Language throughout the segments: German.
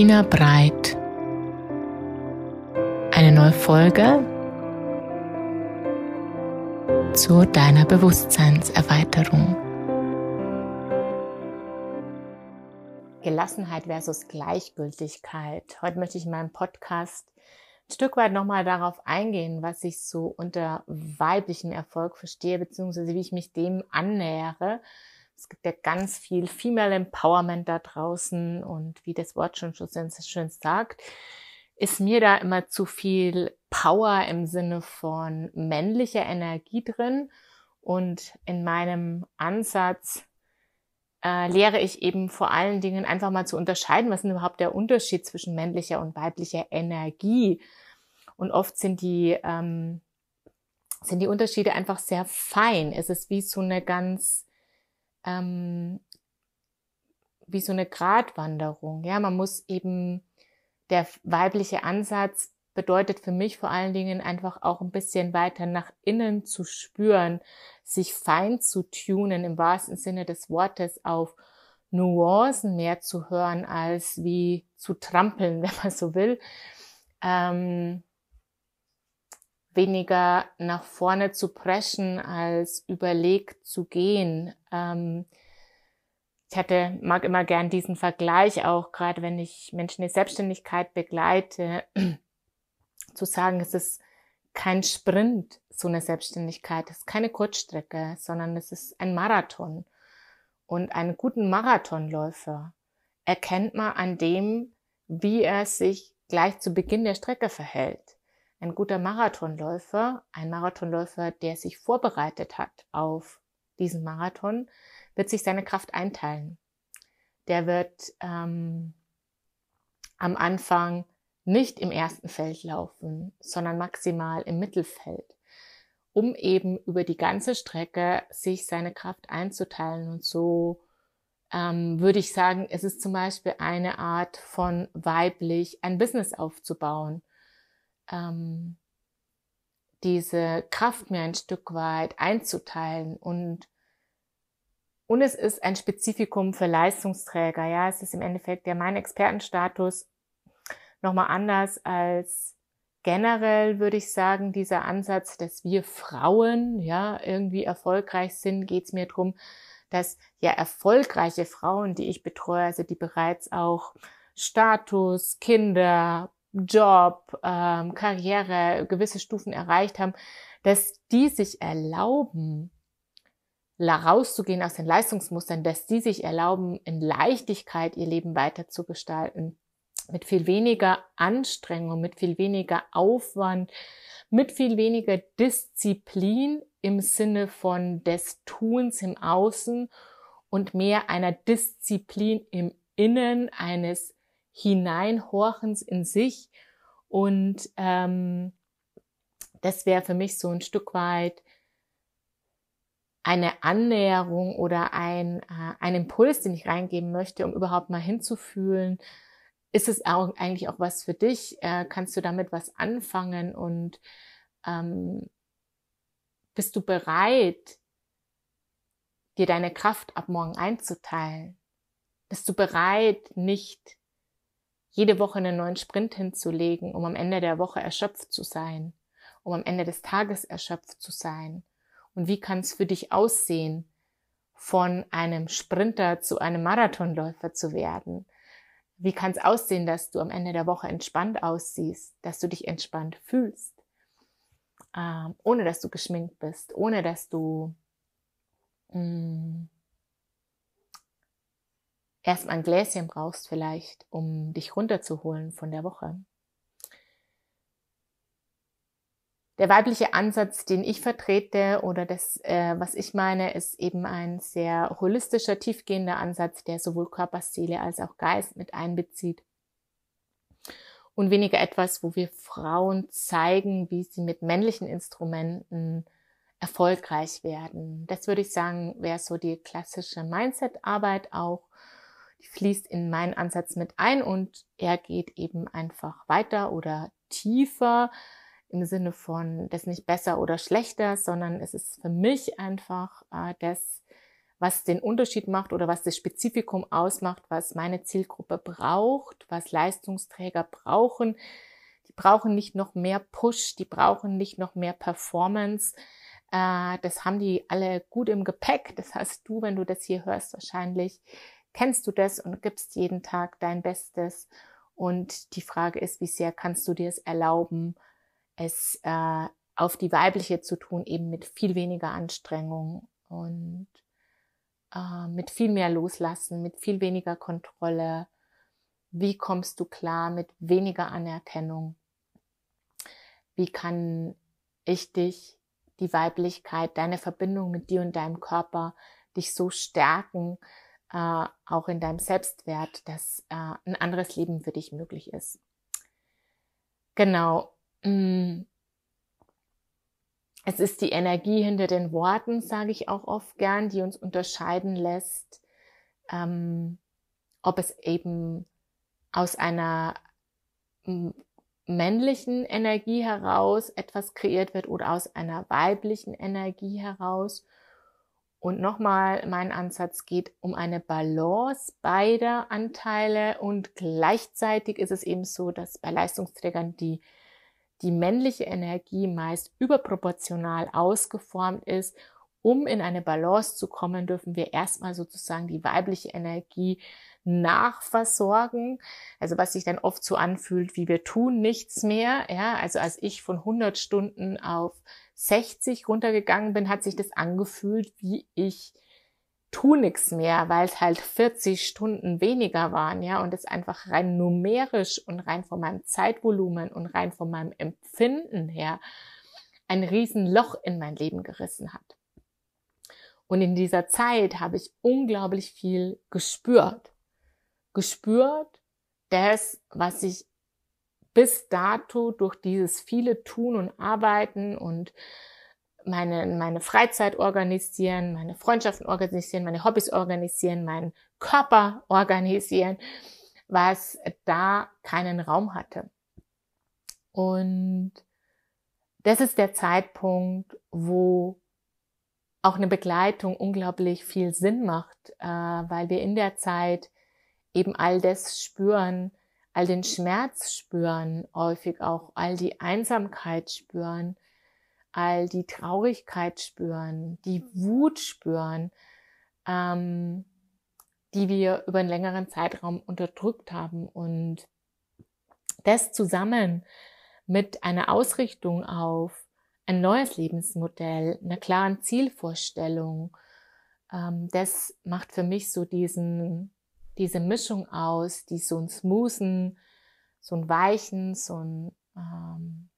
Bettina Breit. Eine neue Folge zu deiner Bewusstseinserweiterung. Gelassenheit versus Gleichgültigkeit. Heute möchte ich in meinem Podcast ein Stück weit nochmal darauf eingehen, was ich so unter weiblichem Erfolg verstehe, beziehungsweise wie ich mich dem annähere es gibt ja ganz viel Female Empowerment da draußen und wie das Wort schon so schön sagt, ist mir da immer zu viel Power im Sinne von männlicher Energie drin. Und in meinem Ansatz äh, lehre ich eben vor allen Dingen einfach mal zu unterscheiden, was ist überhaupt der Unterschied zwischen männlicher und weiblicher Energie. Und oft sind die, ähm, sind die Unterschiede einfach sehr fein. Es ist wie so eine ganz ähm, wie so eine Gratwanderung. Ja, man muss eben, der weibliche Ansatz bedeutet für mich vor allen Dingen einfach auch ein bisschen weiter nach innen zu spüren, sich fein zu tunen, im wahrsten Sinne des Wortes auf Nuancen mehr zu hören, als wie zu trampeln, wenn man so will. Ähm, weniger nach vorne zu preschen, als überlegt zu gehen. Ähm, ich hatte, mag immer gern diesen Vergleich auch, gerade wenn ich Menschen in Selbstständigkeit begleite, zu sagen, es ist kein Sprint, so eine Selbstständigkeit, es ist keine Kurzstrecke, sondern es ist ein Marathon. Und einen guten Marathonläufer erkennt man an dem, wie er sich gleich zu Beginn der Strecke verhält ein guter Marathonläufer, ein Marathonläufer, der sich vorbereitet hat auf diesen Marathon, wird sich seine Kraft einteilen. Der wird ähm, am Anfang nicht im ersten Feld laufen, sondern maximal im Mittelfeld, um eben über die ganze Strecke sich seine Kraft einzuteilen. Und so ähm, würde ich sagen, es ist zum Beispiel eine Art von weiblich ein Business aufzubauen ähm, diese Kraft mir ein Stück weit einzuteilen und und es ist ein Spezifikum für Leistungsträger. Ja, es ist im Endeffekt ja mein Expertenstatus nochmal anders als generell würde ich sagen, dieser Ansatz, dass wir Frauen ja irgendwie erfolgreich sind, geht es mir drum, dass ja erfolgreiche Frauen, die ich betreue, also die bereits auch Status, Kinder, Job, ähm, Karriere, gewisse Stufen erreicht haben, dass die sich erlauben, rauszugehen aus den Leistungsmustern, dass die sich erlauben, in Leichtigkeit ihr Leben weiterzugestalten, mit viel weniger Anstrengung, mit viel weniger Aufwand, mit viel weniger Disziplin im Sinne von des Tuns im Außen und mehr einer Disziplin im Innen eines Hineinhorchens in sich. Und ähm, das wäre für mich so ein Stück weit eine Annäherung oder ein, äh, ein Impuls, den ich reingeben möchte, um überhaupt mal hinzufühlen, ist es auch eigentlich auch was für dich? Äh, kannst du damit was anfangen und ähm, bist du bereit, dir deine Kraft ab morgen einzuteilen? Bist du bereit, nicht jede Woche einen neuen Sprint hinzulegen, um am Ende der Woche erschöpft zu sein, um am Ende des Tages erschöpft zu sein? Und wie kann es für dich aussehen, von einem Sprinter zu einem Marathonläufer zu werden? Wie kann es aussehen, dass du am Ende der Woche entspannt aussiehst, dass du dich entspannt fühlst, ähm, ohne dass du geschminkt bist, ohne dass du mh, mm, erstmal ein Gläschen brauchst vielleicht, um dich runterzuholen von der Woche. Der weibliche Ansatz, den ich vertrete oder das, äh, was ich meine, ist eben ein sehr holistischer, tiefgehender Ansatz, der sowohl Körper, Seele als auch Geist mit einbezieht. Und weniger etwas, wo wir Frauen zeigen, wie sie mit männlichen Instrumenten erfolgreich werden. Das würde ich sagen, wäre so die klassische Mindset-Arbeit auch die fließt in meinen Ansatz mit ein und er geht eben einfach weiter oder tiefer im Sinne von das nicht besser oder schlechter, sondern es ist für mich einfach äh, das, was den Unterschied macht oder was das Spezifikum ausmacht, was meine Zielgruppe braucht, was Leistungsträger brauchen. Die brauchen nicht noch mehr Push, die brauchen nicht noch mehr Performance. Äh, das haben die alle gut im Gepäck. Das heißt, du, wenn du das hier hörst, wahrscheinlich kennst du das und gibst jeden Tag dein Bestes. Und die Frage ist, wie sehr kannst du dir es erlauben, es äh, auf die weibliche zu tun, eben mit viel weniger Anstrengung und äh, mit viel mehr Loslassen, mit viel weniger Kontrolle. Wie kommst du klar mit weniger Anerkennung? Wie kann ich dich, die Weiblichkeit, deine Verbindung mit dir und deinem Körper, dich so stärken, äh, auch in deinem Selbstwert, dass äh, ein anderes Leben für dich möglich ist. Genau. Mm. Es ist die Energie hinter den Worten, sage ich auch oft gern, die uns unterscheiden lässt, ähm, ob es eben aus einer männlichen Energie heraus etwas kreiert wird oder aus einer weiblichen Energie heraus. Und nochmal, mein Ansatz geht um eine Balance beider Anteile und gleichzeitig ist es eben so, dass bei Leistungsträgern die die männliche Energie meist überproportional ausgeformt ist. Um in eine Balance zu kommen, dürfen wir erstmal sozusagen die weibliche Energie nachversorgen. Also was sich dann oft so anfühlt, wie wir tun nichts mehr. Ja, also als ich von 100 Stunden auf 60 runtergegangen bin, hat sich das angefühlt, wie ich tu nix mehr, weil es halt 40 Stunden weniger waren, ja, und es einfach rein numerisch und rein von meinem Zeitvolumen und rein von meinem Empfinden her ein Riesenloch in mein Leben gerissen hat. Und in dieser Zeit habe ich unglaublich viel gespürt. Gespürt, das, was ich bis dato durch dieses viele Tun und Arbeiten und meine, meine Freizeit organisieren, meine Freundschaften organisieren, meine Hobbys organisieren, meinen Körper organisieren, was da keinen Raum hatte. Und das ist der Zeitpunkt, wo auch eine Begleitung unglaublich viel Sinn macht, äh, weil wir in der Zeit eben all das spüren, all den Schmerz spüren, häufig auch all die Einsamkeit spüren, all die Traurigkeit spüren, die Wut spüren, ähm, die wir über einen längeren Zeitraum unterdrückt haben. Und das zusammen mit einer Ausrichtung auf ein neues Lebensmodell, einer klaren Zielvorstellung, ähm, das macht für mich so diesen, diese Mischung aus, die so ein smoothen, so ein weichen, so ein ähm,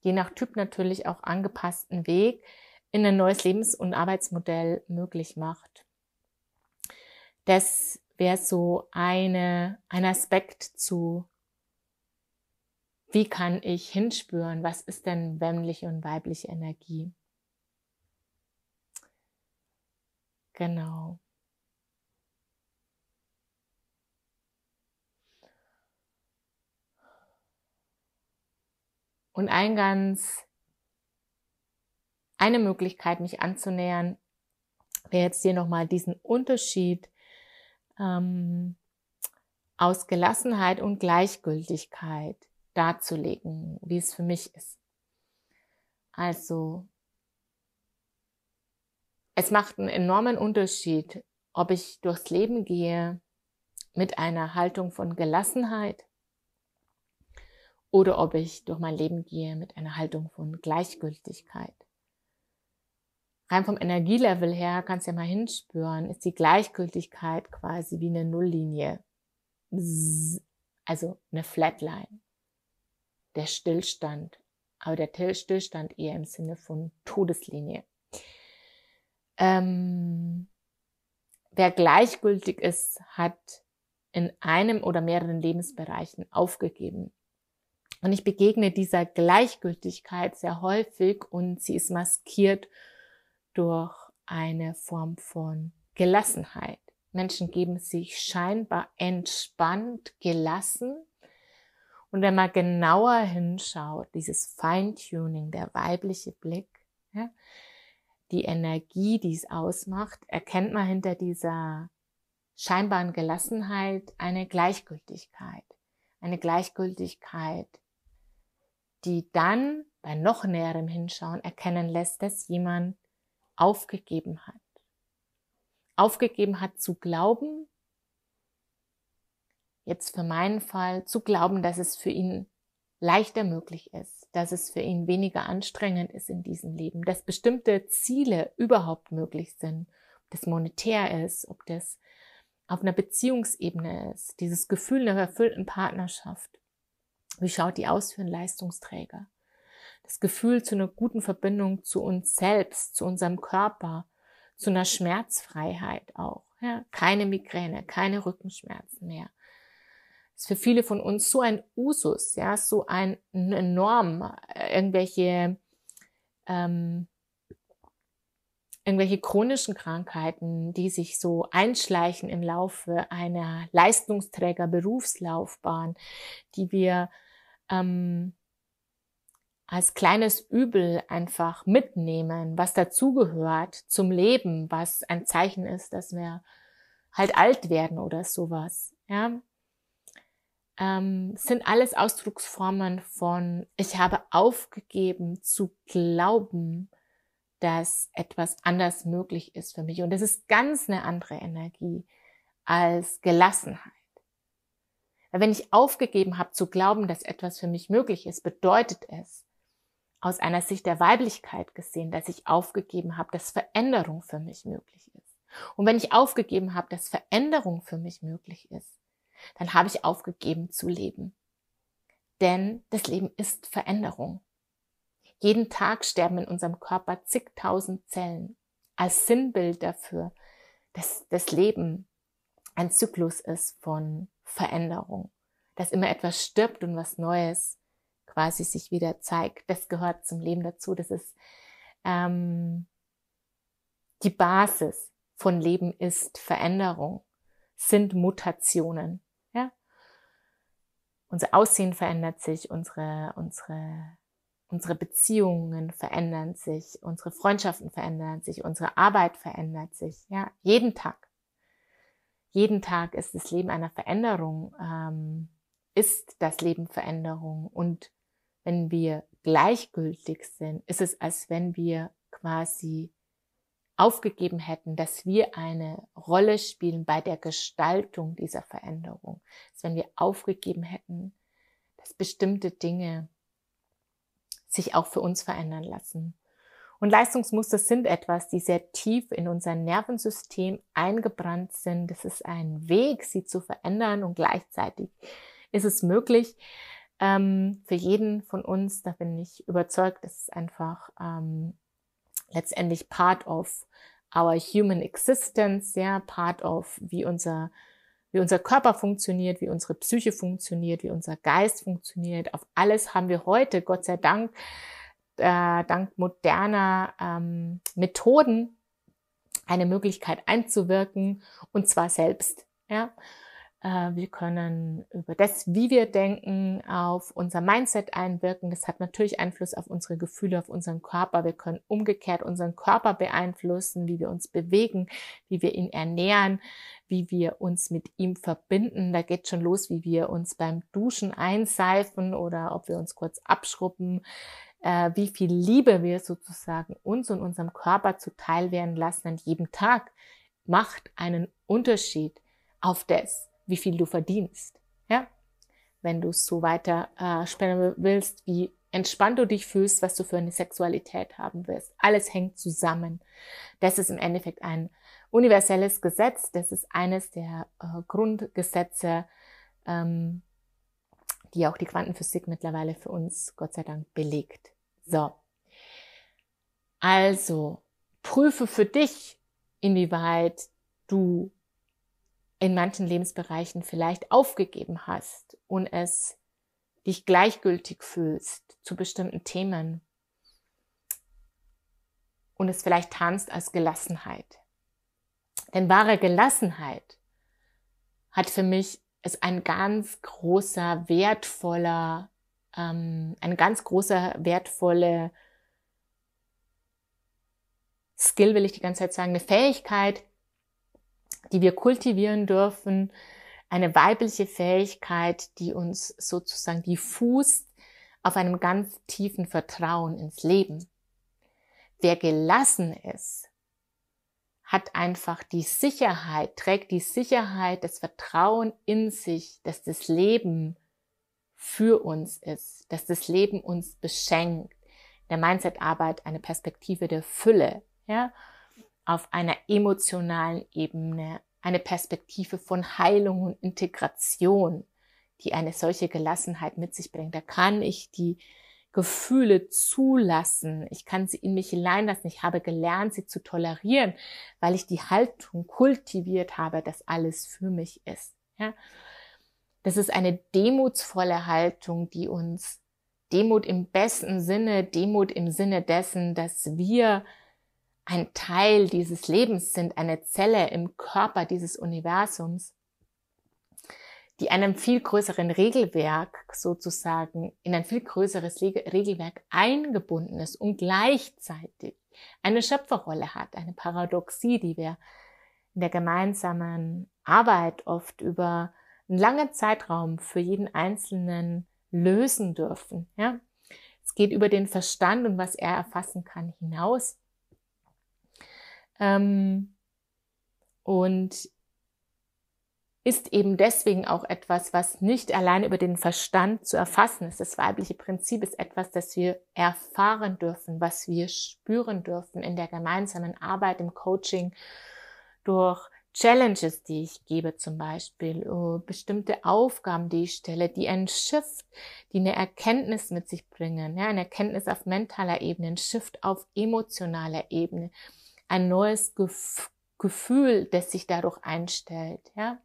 je nach Typ natürlich auch angepassten Weg in ein neues Lebens- und Arbeitsmodell möglich macht. Das wäre so eine, ein Aspekt zu, wie kann ich hinspüren, was ist denn männliche und weibliche Energie. Genau. Und ein ganz, eine Möglichkeit, mich anzunähern, wäre jetzt hier nochmal diesen Unterschied ähm, aus Gelassenheit und Gleichgültigkeit darzulegen, wie es für mich ist. Also, es macht einen enormen Unterschied, ob ich durchs Leben gehe mit einer Haltung von Gelassenheit oder ob ich durch mein Leben gehe mit einer Haltung von Gleichgültigkeit. Rein vom Energielevel her kannst du ja mal hinspüren, ist die Gleichgültigkeit quasi wie eine Nulllinie. Also eine Flatline. Der Stillstand. Aber der Stillstand eher im Sinne von Todeslinie. Ähm, wer gleichgültig ist, hat in einem oder mehreren Lebensbereichen aufgegeben. Und ich begegne dieser Gleichgültigkeit sehr häufig und sie ist maskiert durch eine Form von Gelassenheit. Menschen geben sich scheinbar entspannt, gelassen. Und wenn man genauer hinschaut, dieses Feintuning, der weibliche Blick, ja, die Energie, die es ausmacht, erkennt man hinter dieser scheinbaren Gelassenheit eine Gleichgültigkeit. Eine Gleichgültigkeit, die dann bei noch näherem Hinschauen erkennen lässt, dass jemand aufgegeben hat. Aufgegeben hat zu glauben, jetzt für meinen Fall, zu glauben, dass es für ihn leichter möglich ist, dass es für ihn weniger anstrengend ist in diesem Leben, dass bestimmte Ziele überhaupt möglich sind, ob das monetär ist, ob das auf einer Beziehungsebene ist, dieses Gefühl einer erfüllten Partnerschaft. Wie schaut die aus für einen Leistungsträger? Das Gefühl zu einer guten Verbindung zu uns selbst, zu unserem Körper, zu einer Schmerzfreiheit auch. Ja? Keine Migräne, keine Rückenschmerzen mehr ist für viele von uns so ein Usus, ja, so ein, eine Norm, irgendwelche, ähm, irgendwelche chronischen Krankheiten, die sich so einschleichen im Laufe einer Leistungsträger-Berufslaufbahn, die wir ähm, als kleines Übel einfach mitnehmen, was dazugehört zum Leben, was ein Zeichen ist, dass wir halt alt werden oder sowas. Ja, ähm, sind alles Ausdrucksformen von, ich habe aufgegeben zu glauben, dass etwas anders möglich ist für mich. Und das ist ganz eine andere Energie als Gelassenheit. Weil wenn ich aufgegeben habe zu glauben, dass etwas für mich möglich ist, bedeutet es, aus einer Sicht der Weiblichkeit gesehen, dass ich aufgegeben habe, dass Veränderung für mich möglich ist. Und wenn ich aufgegeben habe, dass Veränderung für mich möglich ist, dann habe ich aufgegeben zu leben. Denn das Leben ist Veränderung. Jeden Tag sterben in unserem Körper zigtausend Zellen als Sinnbild dafür, dass das Leben ein Zyklus ist von Veränderung, dass immer etwas stirbt und was Neues quasi sich wieder zeigt. Das gehört zum Leben dazu. Das ist ähm, die Basis von Leben ist Veränderung, sind Mutationen. Unser Aussehen verändert sich, unsere, unsere, unsere Beziehungen verändern sich, unsere Freundschaften verändern sich, unsere Arbeit verändert sich, ja, jeden Tag. Jeden Tag ist das Leben einer Veränderung, ähm, ist das Leben Veränderung. Und wenn wir gleichgültig sind, ist es, als wenn wir quasi aufgegeben hätten, dass wir eine Rolle spielen bei der Gestaltung dieser Veränderung. Dass wenn wir aufgegeben hätten, dass bestimmte Dinge sich auch für uns verändern lassen. Und Leistungsmuster sind etwas, die sehr tief in unser Nervensystem eingebrannt sind. Es ist ein Weg, sie zu verändern und gleichzeitig ist es möglich ähm, für jeden von uns. Da bin ich überzeugt, es einfach ähm, letztendlich part of our human existence, ja, part of wie unser, wie unser Körper funktioniert, wie unsere Psyche funktioniert, wie unser Geist funktioniert. Auf alles haben wir heute, Gott sei Dank, äh, dank moderner ähm, Methoden eine Möglichkeit einzuwirken und zwar selbst. Ja, äh, wir können über das, wie wir denken, auf unser Mindset einwirken. Das hat natürlich Einfluss auf unsere Gefühle, auf unseren Körper. Wir können umgekehrt unseren Körper beeinflussen, wie wir uns bewegen, wie wir ihn ernähren, wie wir uns mit ihm verbinden. Da geht schon los, wie wir uns beim Duschen einseifen oder ob wir uns kurz abschruppen, äh, wie viel Liebe wir sozusagen uns und unserem Körper zuteil werden lassen an jedem Tag, macht einen Unterschied auf das, wie viel du verdienst. Ja? Wenn du es so weiter äh, spenden willst, wie entspannt du dich fühlst, was du für eine Sexualität haben wirst. Alles hängt zusammen. Das ist im Endeffekt ein universelles Gesetz. Das ist eines der äh, Grundgesetze, ähm, die auch die Quantenphysik mittlerweile für uns, Gott sei Dank, belegt. So. Also, prüfe für dich, inwieweit du in manchen Lebensbereichen vielleicht aufgegeben hast und es dich gleichgültig fühlst zu bestimmten Themen und es vielleicht tanzt als Gelassenheit. Denn wahre Gelassenheit hat für mich ist ein ganz großer, wertvoller, ähm, ein ganz großer, wertvolle Skill will ich die ganze Zeit sagen, eine Fähigkeit, die wir kultivieren dürfen, eine weibliche Fähigkeit, die uns sozusagen die fußt auf einem ganz tiefen Vertrauen ins Leben. Wer gelassen ist, hat einfach die Sicherheit, trägt die Sicherheit, das Vertrauen in sich, dass das Leben für uns ist, dass das Leben uns beschenkt. Der Mindset-Arbeit eine Perspektive der Fülle, ja, auf einer emotionalen Ebene, eine Perspektive von Heilung und Integration, die eine solche Gelassenheit mit sich bringt. Da kann ich die Gefühle zulassen. Ich kann sie in mich hineinlassen. Ich habe gelernt, sie zu tolerieren, weil ich die Haltung kultiviert habe, dass alles für mich ist. Ja? Das ist eine demutsvolle Haltung, die uns Demut im besten Sinne, Demut im Sinne dessen, dass wir ein Teil dieses Lebens sind, eine Zelle im Körper dieses Universums, die einem viel größeren Regelwerk sozusagen, in ein viel größeres Regelwerk eingebunden ist und gleichzeitig eine Schöpferrolle hat, eine Paradoxie, die wir in der gemeinsamen Arbeit oft über einen langen Zeitraum für jeden Einzelnen lösen dürfen. Ja? Es geht über den Verstand und was er erfassen kann hinaus. Ähm, und ist eben deswegen auch etwas, was nicht allein über den Verstand zu erfassen ist. Das weibliche Prinzip ist etwas, das wir erfahren dürfen, was wir spüren dürfen in der gemeinsamen Arbeit, im Coaching, durch Challenges, die ich gebe zum Beispiel, oh, bestimmte Aufgaben, die ich stelle, die ein Shift, die eine Erkenntnis mit sich bringen, ja, eine Erkenntnis auf mentaler Ebene, ein Shift auf emotionaler Ebene, ein neues Gef Gefühl, das sich dadurch einstellt, ja.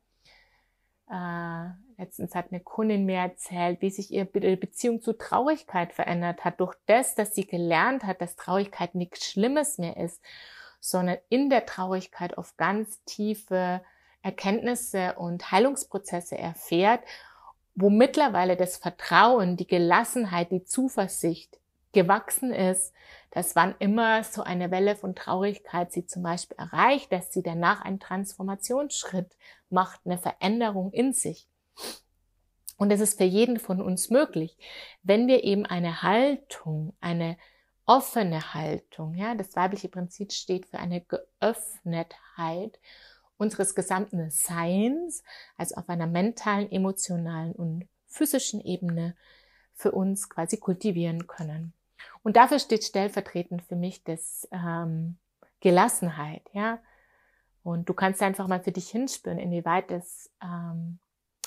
Äh, letztens hat eine Kundin mir erzählt, wie sich ihre Beziehung zu Traurigkeit verändert hat, durch das, dass sie gelernt hat, dass Traurigkeit nichts Schlimmes mehr ist, sondern in der Traurigkeit auf ganz tiefe Erkenntnisse und Heilungsprozesse erfährt, wo mittlerweile das Vertrauen, die Gelassenheit, die Zuversicht gewachsen ist, dass wann immer so eine Welle von Traurigkeit sie zum Beispiel erreicht, dass sie danach einen Transformationsschritt macht, eine Veränderung in sich. Und es ist für jeden von uns möglich, wenn wir eben eine Haltung, eine offene Haltung, ja, das weibliche Prinzip steht für eine Geöffnetheit unseres gesamten Seins, also auf einer mentalen, emotionalen und physischen Ebene für uns quasi kultivieren können. Und dafür steht stellvertretend für mich das ähm, Gelassenheit, ja. Und du kannst einfach mal für dich hinspüren, inwieweit es ähm,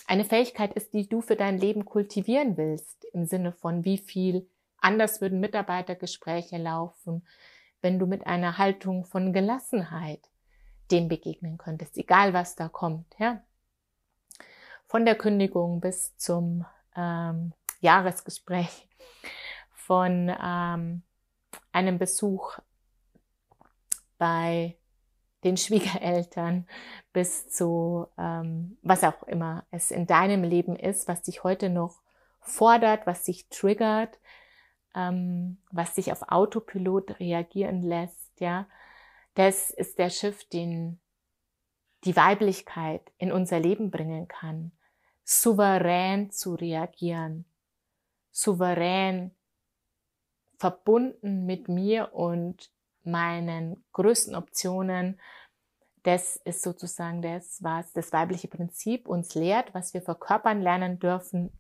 eine Fähigkeit ist, die du für dein Leben kultivieren willst, im Sinne von wie viel anders würden Mitarbeitergespräche laufen, wenn du mit einer Haltung von Gelassenheit dem begegnen könntest, egal was da kommt, ja. Von der Kündigung bis zum ähm, Jahresgespräch von ähm, einem Besuch bei den Schwiegereltern bis zu ähm, was auch immer es in deinem Leben ist, was dich heute noch fordert, was dich triggert, ähm, was dich auf Autopilot reagieren lässt, ja. Das ist der Schiff, den die Weiblichkeit in unser Leben bringen kann, souverän zu reagieren, souverän verbunden mit mir und meinen größten Optionen. Das ist sozusagen das, was das weibliche Prinzip uns lehrt, was wir verkörpern lernen dürfen.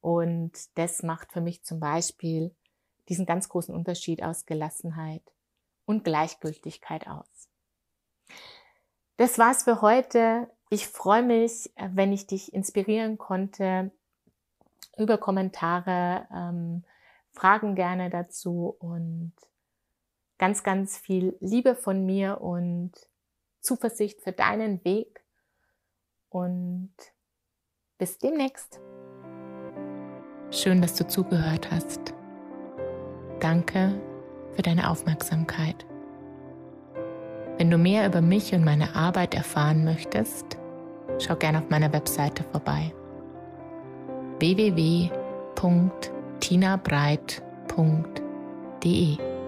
Und das macht für mich zum Beispiel diesen ganz großen Unterschied aus Gelassenheit und Gleichgültigkeit aus. Das war's für heute. Ich freue mich, wenn ich dich inspirieren konnte über Kommentare, ähm, Fragen gerne dazu und ganz, ganz viel Liebe von mir und Zuversicht für deinen Weg und bis demnächst. Schön, dass du zugehört hast. Danke für deine Aufmerksamkeit. Wenn du mehr über mich und meine Arbeit erfahren möchtest, schau gerne auf meiner Webseite vorbei. www.tinabreit.de